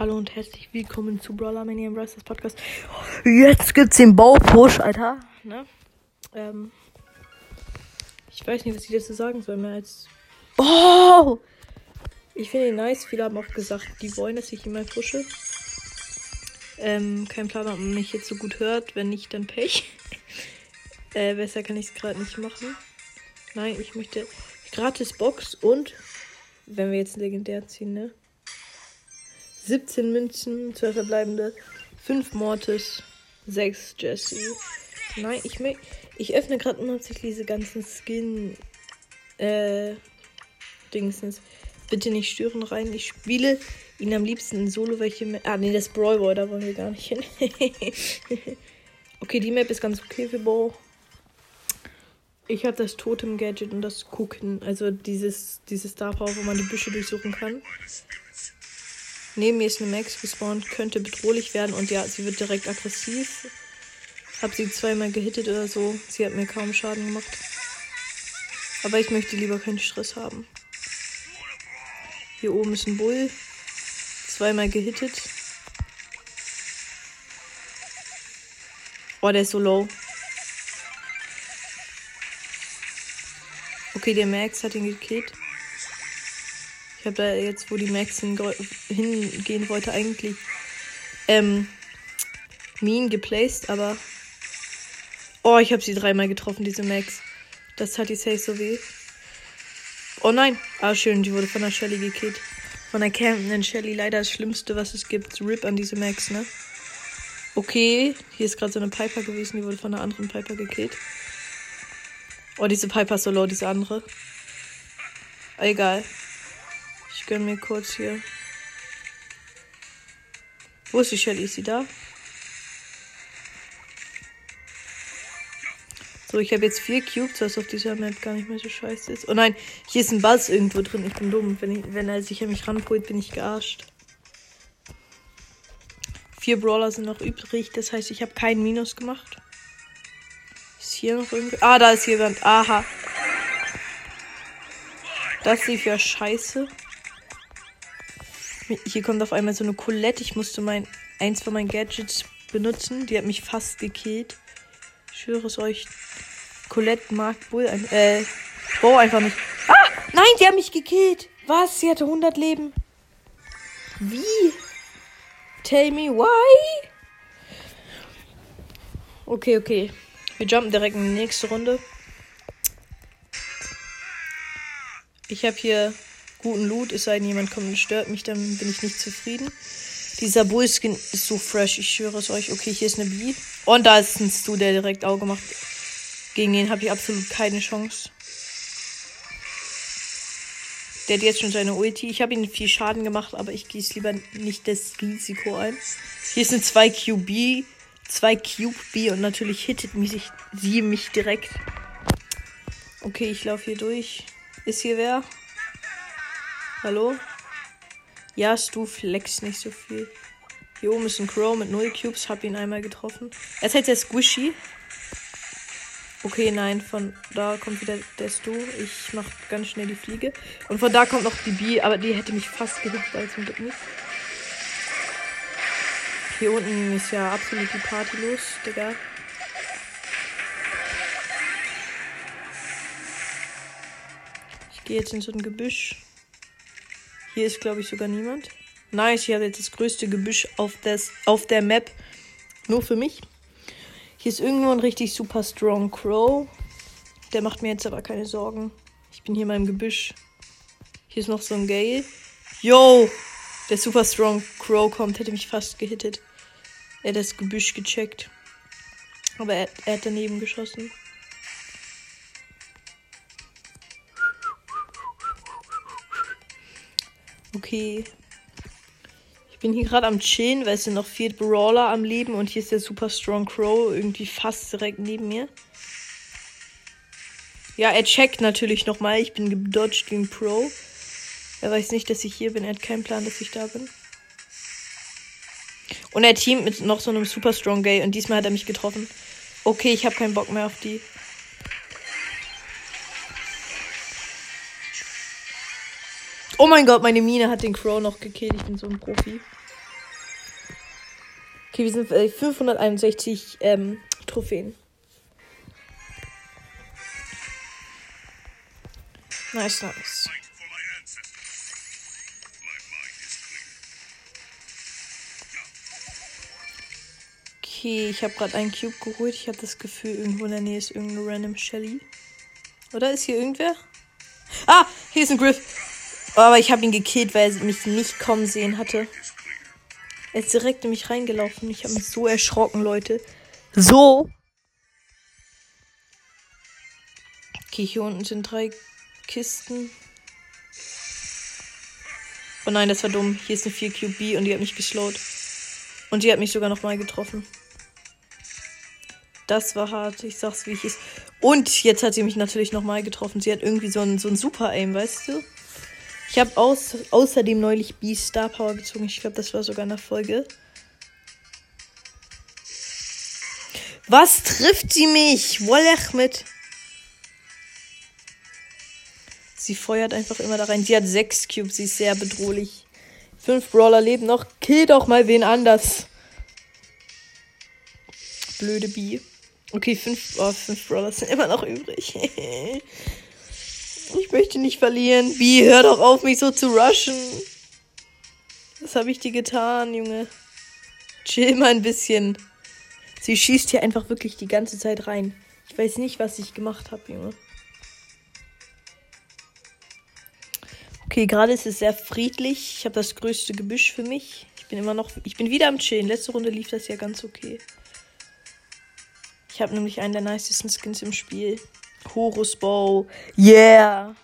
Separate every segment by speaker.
Speaker 1: Hallo und herzlich willkommen zu Brawler Mania im Brawlers Podcast. Jetzt gibt's den Baupush, Alter. Ne? Ähm, ich weiß nicht, was ich dazu sagen soll, mehr als. Oh! Ich finde ihn nice. Viele haben auch gesagt, die wollen, dass ich ihn mal pushe. Ähm, kein Plan, ob man mich jetzt so gut hört. Wenn nicht, dann Pech. äh, besser kann ich es gerade nicht machen. Nein, ich möchte gratis Box und wenn wir jetzt legendär ziehen, ne? 17 Münzen, 2 verbleibende, 5 Mortis, 6 Jesse. Nein, ich. Ich öffne gerade nur diese ganzen Skin. Äh. Dingsens. Bitte nicht stören rein. Ich spiele ihn am liebsten in Solo, welche. Ma ah, nee, das Brawl Boy, da wollen wir gar nicht hin. okay, die Map ist ganz okay für Bo. Ich habe das Totem Gadget und das Gucken. Also dieses, dieses Star Power, wo man die Büsche durchsuchen kann. Neben mir ist eine Max gespawnt, könnte bedrohlich werden und ja, sie wird direkt aggressiv. Hab sie zweimal gehittet oder so. Sie hat mir kaum Schaden gemacht. Aber ich möchte lieber keinen Stress haben. Hier oben ist ein Bull. Zweimal gehittet. Oh, der ist so low. Okay, der Max hat ihn gekillt. Ich habe da jetzt, wo die Max hingehen wollte, eigentlich ähm, Minen geplaced, aber. Oh, ich habe sie dreimal getroffen, diese Max. Das hat die Safe so weh. Oh nein. Ah, schön, die wurde von der Shelly gekillt. Von der campenden Shelly. Leider das Schlimmste, was es gibt. RIP an diese Max, ne? Okay, hier ist gerade so eine Piper gewesen, die wurde von einer anderen Piper gekillt. Oh, diese Piper ist so low, diese andere. Egal. Ich gönn mir kurz hier. Wo ist die Shelly? Ist sie da? So, ich habe jetzt vier Cubes, was auf dieser Map gar nicht mehr so scheiße ist. Oh nein, hier ist ein Buzz irgendwo drin. Ich bin dumm. Wenn, ich, wenn er sich an mich ranpult, bin ich gearscht. Vier Brawler sind noch übrig. Das heißt, ich habe keinen Minus gemacht. Ist hier noch irgendwie. Ah, da ist jemand. Aha. Das lief ja scheiße. Hier kommt auf einmal so eine Colette. Ich musste mein eins von meinen Gadgets benutzen. Die hat mich fast gekillt. Ich schwöre es euch. Colette mag ein. Äh. Bo einfach nicht. Ah! Nein, die hat mich gekillt. Was? Sie hatte 100 Leben. Wie? Tell me why? Okay, okay. Wir jumpen direkt in die nächste Runde. Ich habe hier guten Loot, es sei denn, jemand kommt und stört mich, dann bin ich nicht zufrieden. Dieser Bullskin ist so fresh, ich schwöre es euch. Okay, hier ist eine Bee. Und da ist ein Stu, der direkt Auge macht. Gegen ihn habe ich absolut keine Chance. Der hat jetzt schon seine Ulti. Ich habe ihm viel Schaden gemacht, aber ich gieße lieber nicht das Risiko ein. Hier ist eine 2 QB, 2 Cube B und natürlich hittet mich, sie mich direkt. Okay, ich laufe hier durch. Ist hier wer? Hallo? Ja, Stu flex nicht so viel. Hier oben ist ein Crow mit 0 Cubes. Hab ihn einmal getroffen. Er ist jetzt der Squishy. Okay, nein, von da kommt wieder der Stu. Ich mach ganz schnell die Fliege. Und von da kommt noch die B, aber die hätte mich fast gehittet, als zum Glück nicht. Hier unten ist ja absolut die Party los, Digga. Ich gehe jetzt in so ein Gebüsch. Hier ist, glaube ich, sogar niemand. Nice, hier hat jetzt das größte Gebüsch auf, das, auf der Map. Nur für mich. Hier ist irgendwo ein richtig super strong Crow. Der macht mir jetzt aber keine Sorgen. Ich bin hier mal im Gebüsch. Hier ist noch so ein Gale. Yo! Der super strong Crow kommt, hätte mich fast gehittet. Er hat das Gebüsch gecheckt. Aber er, er hat daneben geschossen. Okay. Ich bin hier gerade am Chillen, weil es sind noch vier Brawler am Leben und hier ist der Super Strong Crow irgendwie fast direkt neben mir. Ja, er checkt natürlich nochmal. Ich bin gedodged wie ein Pro. Er weiß nicht, dass ich hier bin. Er hat keinen Plan, dass ich da bin. Und er teamt mit noch so einem Super Strong Gay und diesmal hat er mich getroffen. Okay, ich habe keinen Bock mehr auf die. Oh mein Gott, meine Mine hat den Crow noch gekillt. Ich bin so ein Profi. Okay, wir sind bei 561 ähm, Trophäen. Nice, nice. Okay, ich habe gerade einen Cube geholt. Ich habe das Gefühl, irgendwo in der Nähe ist irgendeine random Shelly. Oder ist hier irgendwer? Ah, hier ist ein Griff. Oh, aber ich habe ihn gekillt, weil er mich nicht kommen sehen hatte. Er ist direkt in mich reingelaufen. Ich habe mich so erschrocken, Leute. So. Okay, hier unten sind drei Kisten. Oh nein, das war dumm. Hier ist eine 4 QB und die hat mich geslowt. Und die hat mich sogar nochmal getroffen. Das war hart. Ich sag's, wie ich es. Und jetzt hat sie mich natürlich nochmal getroffen. Sie hat irgendwie so ein, so ein Super-Aim, weißt du? Ich habe aus, außerdem neulich B Star Power gezogen. Ich glaube, das war sogar eine Folge. Was trifft sie mich? Wollech mit. Sie feuert einfach immer da rein. Sie hat sechs Cubes. Sie ist sehr bedrohlich. Fünf Brawler leben noch. Kill doch mal wen anders. Blöde Bee. Okay, fünf, oh, fünf Brawler sind immer noch übrig. ich möchte nicht verlieren. Wie, hör doch auf, mich so zu rushen. Was habe ich dir getan, Junge? Chill mal ein bisschen. Sie schießt hier einfach wirklich die ganze Zeit rein. Ich weiß nicht, was ich gemacht habe, Junge. Okay, gerade ist es sehr friedlich. Ich habe das größte Gebüsch für mich. Ich bin immer noch. Ich bin wieder am Chillen. Letzte Runde lief das ja ganz okay. Ich habe nämlich einen der nicesten Skins im Spiel. Horus Bow. Yeah.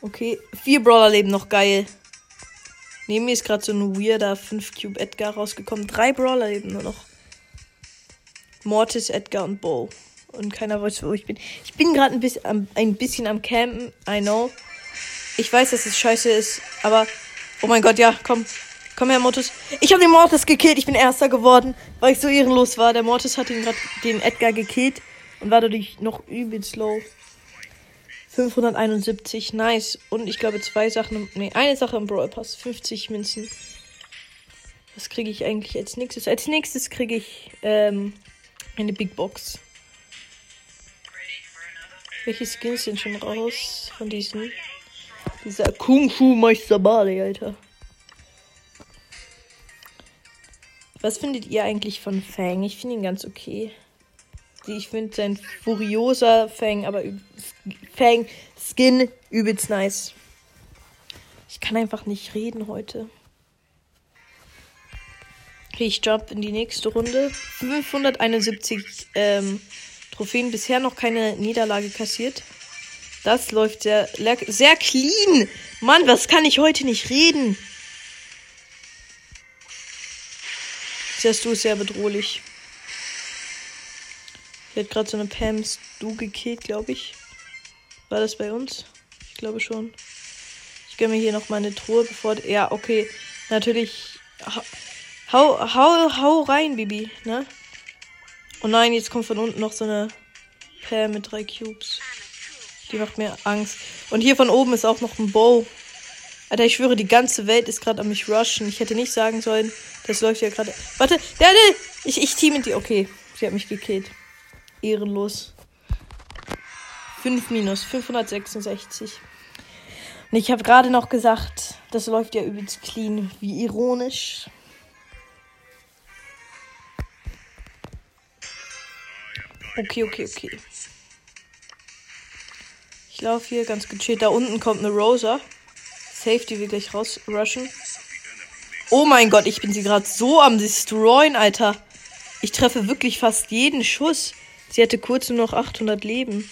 Speaker 1: Okay, vier Brawler leben noch geil. Neben mir ist gerade so ein weirder 5 Cube Edgar rausgekommen. Drei Brawler leben nur noch. Mortis, Edgar und Bow. Und keiner weiß, wo ich bin. Ich bin gerade ein, bis, ein bisschen am Campen. I know. Ich weiß, dass es scheiße ist. Aber, oh mein Gott, ja, komm. Komm her, Mortis. Ich habe den Mortis gekillt. Ich bin Erster geworden, weil ich so ehrenlos war. Der Mortis hat ihn gerade den Edgar gekillt und war dadurch noch übelst low. 571, nice. Und ich glaube zwei Sachen, nee, eine Sache im Brawl Pass. 50 Münzen. Was kriege ich eigentlich als nächstes? Als nächstes kriege ich ähm, eine Big Box. Welche Skins sind schon raus von diesen? Dieser Kung Fu Meister Bali, Alter. Was findet ihr eigentlich von Fang? Ich finde ihn ganz okay. Ich finde sein furioser Fang, aber Fang Skin übelst nice. Ich kann einfach nicht reden heute. Okay, ich jump in die nächste Runde. 571 ähm, Trophäen. Bisher noch keine Niederlage kassiert. Das läuft sehr, sehr clean. Mann, was kann ich heute nicht reden? Siehst du, sehr bedrohlich. Hier hat gerade so eine Pam Stu gekillt, glaube ich. War das bei uns? Ich glaube schon. Ich gönne mir hier noch meine Truhe, bevor. Ja, okay. Natürlich. Hau, hau, hau rein, Bibi, ne? Oh nein, jetzt kommt von unten noch so eine Pam mit drei Cubes. Die macht mir Angst. Und hier von oben ist auch noch ein Bow. Alter, ich schwöre, die ganze Welt ist gerade an mich rushen. Ich hätte nicht sagen sollen, das läuft ja gerade. Warte, der, der, ich, ich team mit die. Okay, sie hat mich gekillt. Ehrenlos. 5 minus, 566. Und ich habe gerade noch gesagt, das läuft ja übelst clean. Wie ironisch. Okay, okay, okay. Ich laufe hier ganz gechillt. Da unten kommt eine Rosa. Safety will gleich rausrushen. Oh mein Gott, ich bin sie gerade so am Destroyen, Alter. Ich treffe wirklich fast jeden Schuss. Sie hatte kurz nur noch 800 Leben.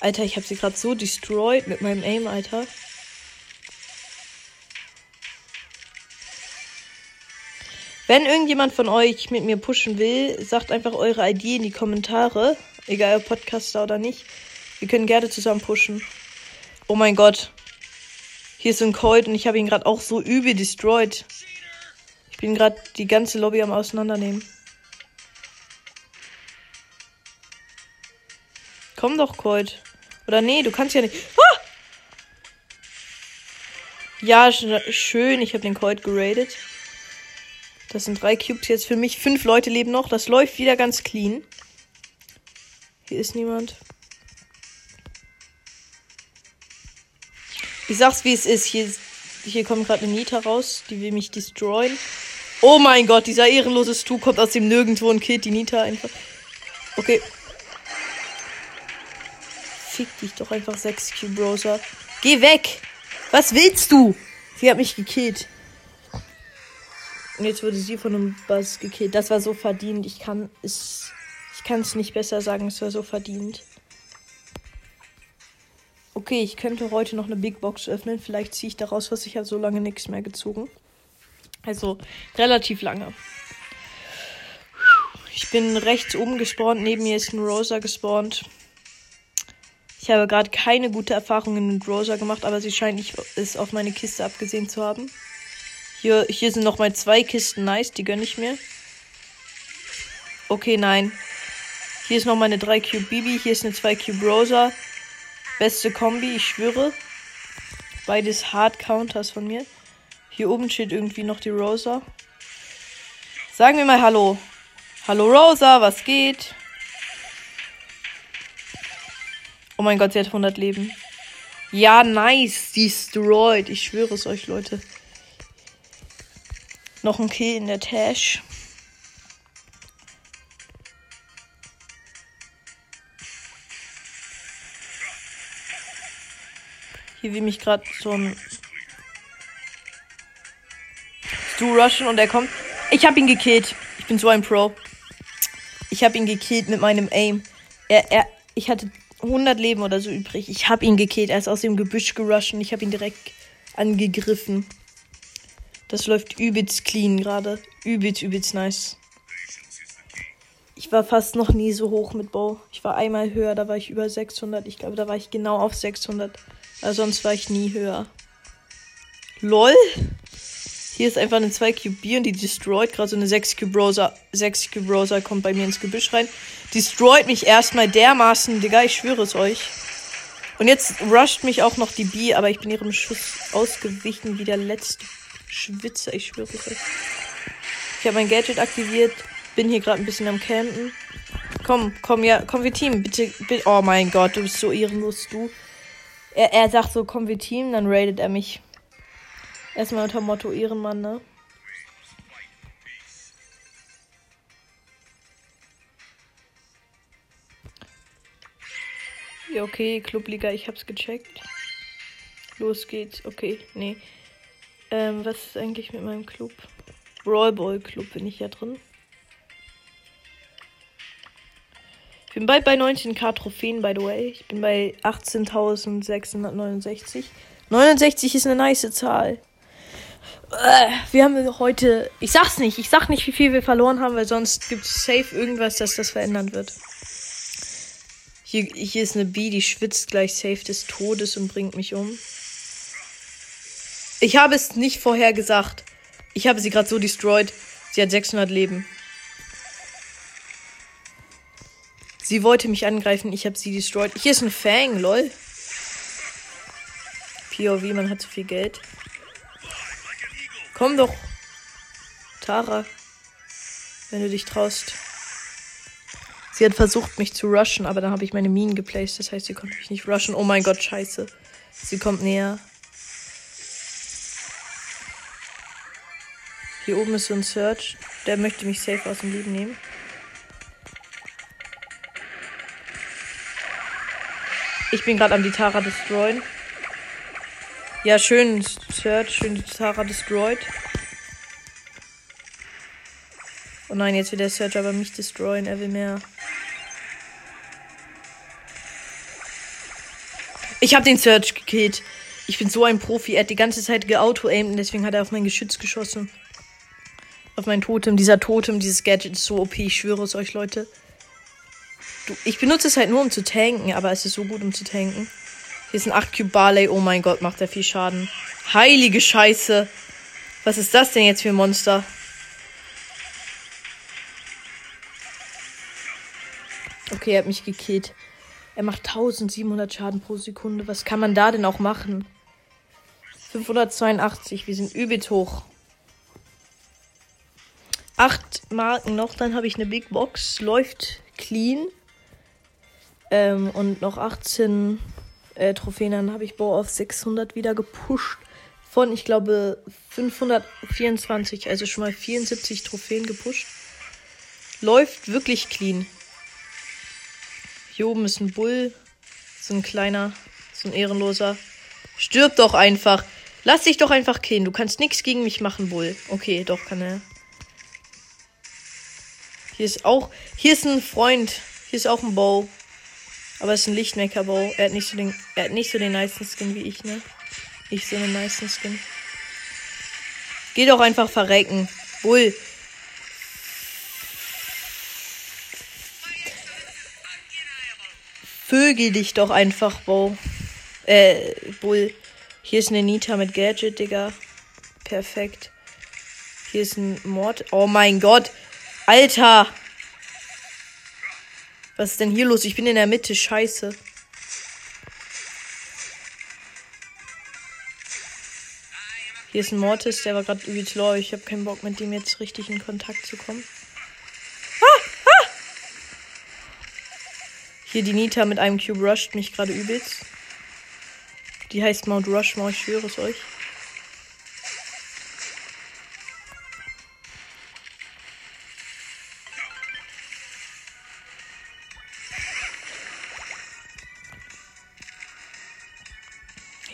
Speaker 1: Alter, ich habe sie gerade so destroyed mit meinem Aim, Alter. Wenn irgendjemand von euch mit mir pushen will, sagt einfach eure ID in die Kommentare. Egal ob Podcaster oder nicht. Wir können gerne zusammen pushen. Oh mein Gott. Hier ist ein Colt und ich habe ihn gerade auch so übel destroyed. Ich bin gerade die ganze Lobby am Auseinandernehmen. Komm doch, Colt. Oder nee, du kannst ja nicht. Ah! Ja, schön. Ich habe den Colt geradet. Das sind drei Cubes jetzt für mich. Fünf Leute leben noch. Das läuft wieder ganz clean. Hier ist niemand. Ich sag's wie es ist. Hier, hier kommt gerade eine Nita raus. Die will mich destroyen. Oh mein Gott, dieser ehrenlose Stu kommt aus dem Nirgendwo und killt die Nita einfach. Okay. Fick dich doch einfach 6 Cube Browser. Geh weg! Was willst du? Sie hat mich gekillt. Und jetzt wurde sie von einem Buzz gekillt. Das war so verdient. Ich kann es. Ich kann es nicht besser sagen. Es war so verdient. Okay, ich könnte heute noch eine Big Box öffnen. Vielleicht ziehe ich daraus was. Ich habe so lange nichts mehr gezogen. Also relativ lange. Ich bin rechts oben gespawnt. Neben mir ist ein Rosa gespawnt. Ich habe gerade keine gute Erfahrungen mit Rosa gemacht, aber sie scheint nicht es auf meine Kiste abgesehen zu haben. Hier, hier sind noch mal zwei Kisten. Nice, die gönne ich mir. Okay, nein. Hier ist noch mal eine 3 Cube Bibi. Hier ist eine 2 Cube Rosa. Beste Kombi, ich schwöre. Beides Hard Counters von mir. Hier oben steht irgendwie noch die Rosa. Sagen wir mal Hallo. Hallo Rosa, was geht? Oh mein Gott, sie hat 100 Leben. Ja, nice. Destroyed. Ich schwöre es euch, Leute. Noch ein Kill in der Tash. Hier will mich gerade so ein Stu rushen und er kommt. Ich hab ihn gekillt. Ich bin so ein Pro. Ich hab ihn gekillt mit meinem Aim. Er, er, ich hatte 100 Leben oder so übrig. Ich hab ihn gekillt. Er ist aus dem Gebüsch gerusht und ich hab ihn direkt angegriffen. Das läuft übelst clean gerade. Übelst, übelst nice. Ich war fast noch nie so hoch mit Bow. Ich war einmal höher, da war ich über 600. Ich glaube, da war ich genau auf 600. Aber sonst war ich nie höher. LOL. Hier ist einfach eine 2 Cube B und die destroyt gerade so eine 6 Cube Browser. 6 Cube Browser kommt bei mir ins Gebüsch rein. Destroyt mich erstmal dermaßen, Digga, ich schwöre es euch. Und jetzt rusht mich auch noch die B, aber ich bin ihrem Schuss ausgewichen wie der letzte Schwitzer, ich schwöre es euch. Ich habe mein Gadget aktiviert, bin hier gerade ein bisschen am Campen. Komm, komm, ja, komm, wir Team, bitte, bitte. Oh mein Gott, du bist so ehrenlos, du. Er, er sagt so, komm, wir Team, dann raidet er mich. Erstmal unter Motto Ehrenmann, ne? Ja, okay, Clubliga, ich hab's gecheckt. Los geht's. Okay, nee. Ähm, was ist eigentlich mit meinem Club? Brawlball Club bin ich ja drin. Ich bin bald bei 19k Trophäen, by the way. Ich bin bei 18.669. 69 ist eine nice Zahl. Äh, wir haben heute. Ich sag's nicht. Ich sag nicht, wie viel wir verloren haben, weil sonst gibt es safe irgendwas, das das verändern wird. Hier, hier ist eine Bee, die schwitzt gleich safe des Todes und bringt mich um. Ich habe es nicht vorher gesagt. Ich habe sie gerade so destroyed. Sie hat 600 Leben. Sie wollte mich angreifen, ich habe sie destroyed. Hier ist ein Fang, lol. POV, man hat zu viel Geld. Komm doch. Tara. Wenn du dich traust. Sie hat versucht, mich zu rushen, aber dann habe ich meine Minen geplaced. Das heißt, sie konnte mich nicht rushen. Oh mein Gott, scheiße. Sie kommt näher. Hier oben ist so ein Search. Der möchte mich safe aus dem Leben nehmen. Ich bin gerade am die destroyen. Ja, schön Search, schön Tara destroyed. Oh nein, jetzt will der Search aber mich destroyen. Er will mehr. Ich habe den Search gekillt. Ich bin so ein Profi. Er hat die ganze Zeit geauto-aimed und deswegen hat er auf mein Geschütz geschossen. Auf mein Totem. Dieser Totem, dieses Gadget ist so OP. Ich schwöre es euch, Leute. Du, ich benutze es halt nur, um zu tanken, aber es ist so gut, um zu tanken. Hier ist ein 8 Cube Barley. Oh mein Gott, macht er viel Schaden. Heilige Scheiße. Was ist das denn jetzt für ein Monster? Okay, er hat mich gekillt. Er macht 1700 Schaden pro Sekunde. Was kann man da denn auch machen? 582. Wir sind übelst hoch. acht Marken noch, dann habe ich eine Big Box. Läuft clean. Ähm, und noch 18 äh, Trophäen. Dann habe ich Bow auf 600 wieder gepusht. Von, ich glaube, 524. Also schon mal 74 Trophäen gepusht. Läuft wirklich clean. Hier oben ist ein Bull. So ein kleiner, so ein ehrenloser. Stirb doch einfach. Lass dich doch einfach killen. Du kannst nichts gegen mich machen, Bull. Okay, doch kann er. Hier ist auch. Hier ist ein Freund. Hier ist auch ein Bow. Aber es ist ein Lichtmaker-Bow. Er hat nicht so den. Er hat nicht so den nicen Skin wie ich, ne? Nicht so einen nicen Skin. Geh doch einfach verrecken. Bull. Vögel dich doch einfach, Bow. Äh, Bull. Hier ist eine Nita mit Gadget, Digga. Perfekt. Hier ist ein Mord. Oh mein Gott. Alter. Was ist denn hier los? Ich bin in der Mitte. Scheiße. Hier ist ein Mortis, der war gerade übelst low. Ich habe keinen Bock, mit dem jetzt richtig in Kontakt zu kommen. Ah, ah! Hier die Nita mit einem Cube rusht mich gerade übelst. Die heißt Mount Rushmore, ich schwöre es euch.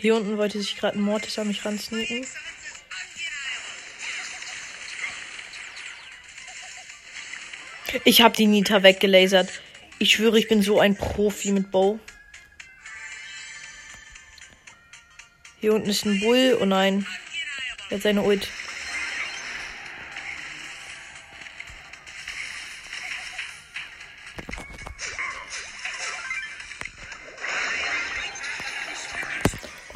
Speaker 1: Hier unten wollte sich gerade ein Mortis an mich ransneaken. Ich habe die Nita weggelasert. Ich schwöre, ich bin so ein Profi mit Bow. Hier unten ist ein Bull. Oh nein. Er hat seine Ult.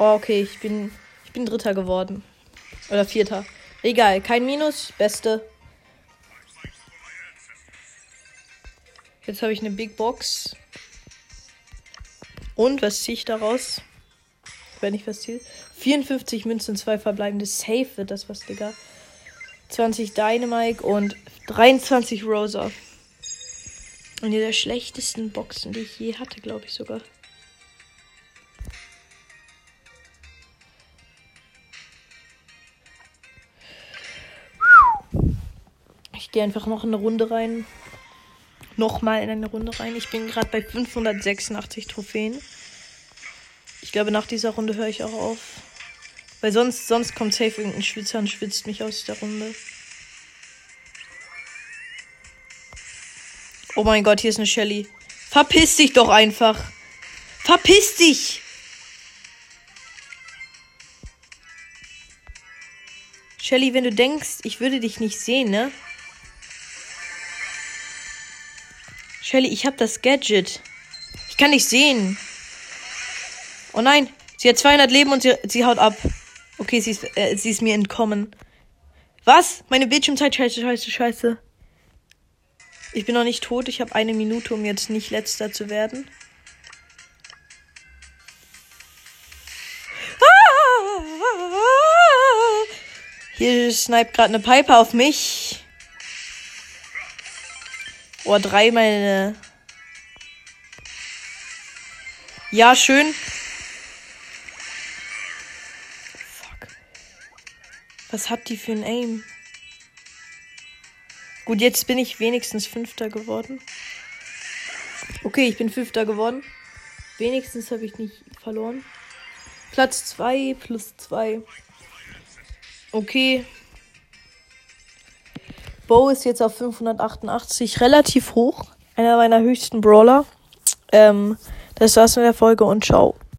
Speaker 1: Oh, okay, ich bin, ich bin Dritter geworden. Oder Vierter. Egal, kein Minus, Beste. Jetzt habe ich eine Big Box. Und was ziehe ich daraus? Wenn ich was ziehe. 54 Münzen, zwei verbleibende. Safe wird das was, Digga. 20 Dynamite und 23 Rosa. Und die der schlechtesten Boxen, die ich je hatte, glaube ich sogar. Gehe einfach noch eine Runde rein. Nochmal in eine Runde rein. Ich bin gerade bei 586 Trophäen. Ich glaube, nach dieser Runde höre ich auch auf. Weil sonst, sonst kommt safe irgendein Schwitzer und schwitzt mich aus der Runde. Oh mein Gott, hier ist eine Shelly. Verpiss dich doch einfach. Verpiss dich! Shelly, wenn du denkst, ich würde dich nicht sehen, ne? Shelly, ich hab das Gadget. Ich kann nicht sehen. Oh nein, sie hat 200 Leben und sie, sie haut ab. Okay, sie ist, äh, sie ist mir entkommen. Was? Meine Bildschirmzeit, scheiße, scheiße, scheiße. Ich bin noch nicht tot. Ich habe eine Minute, um jetzt nicht letzter zu werden. Hier sniped gerade eine Piper auf mich. Oh, drei meine. Ja, schön. Fuck. Was hat die für ein Aim? Gut, jetzt bin ich wenigstens Fünfter geworden. Okay, ich bin Fünfter geworden. Wenigstens habe ich nicht verloren. Platz 2 plus 2. Okay. Bo ist jetzt auf 588, relativ hoch. Einer meiner höchsten Brawler. Ähm, das war's mit der Folge und ciao.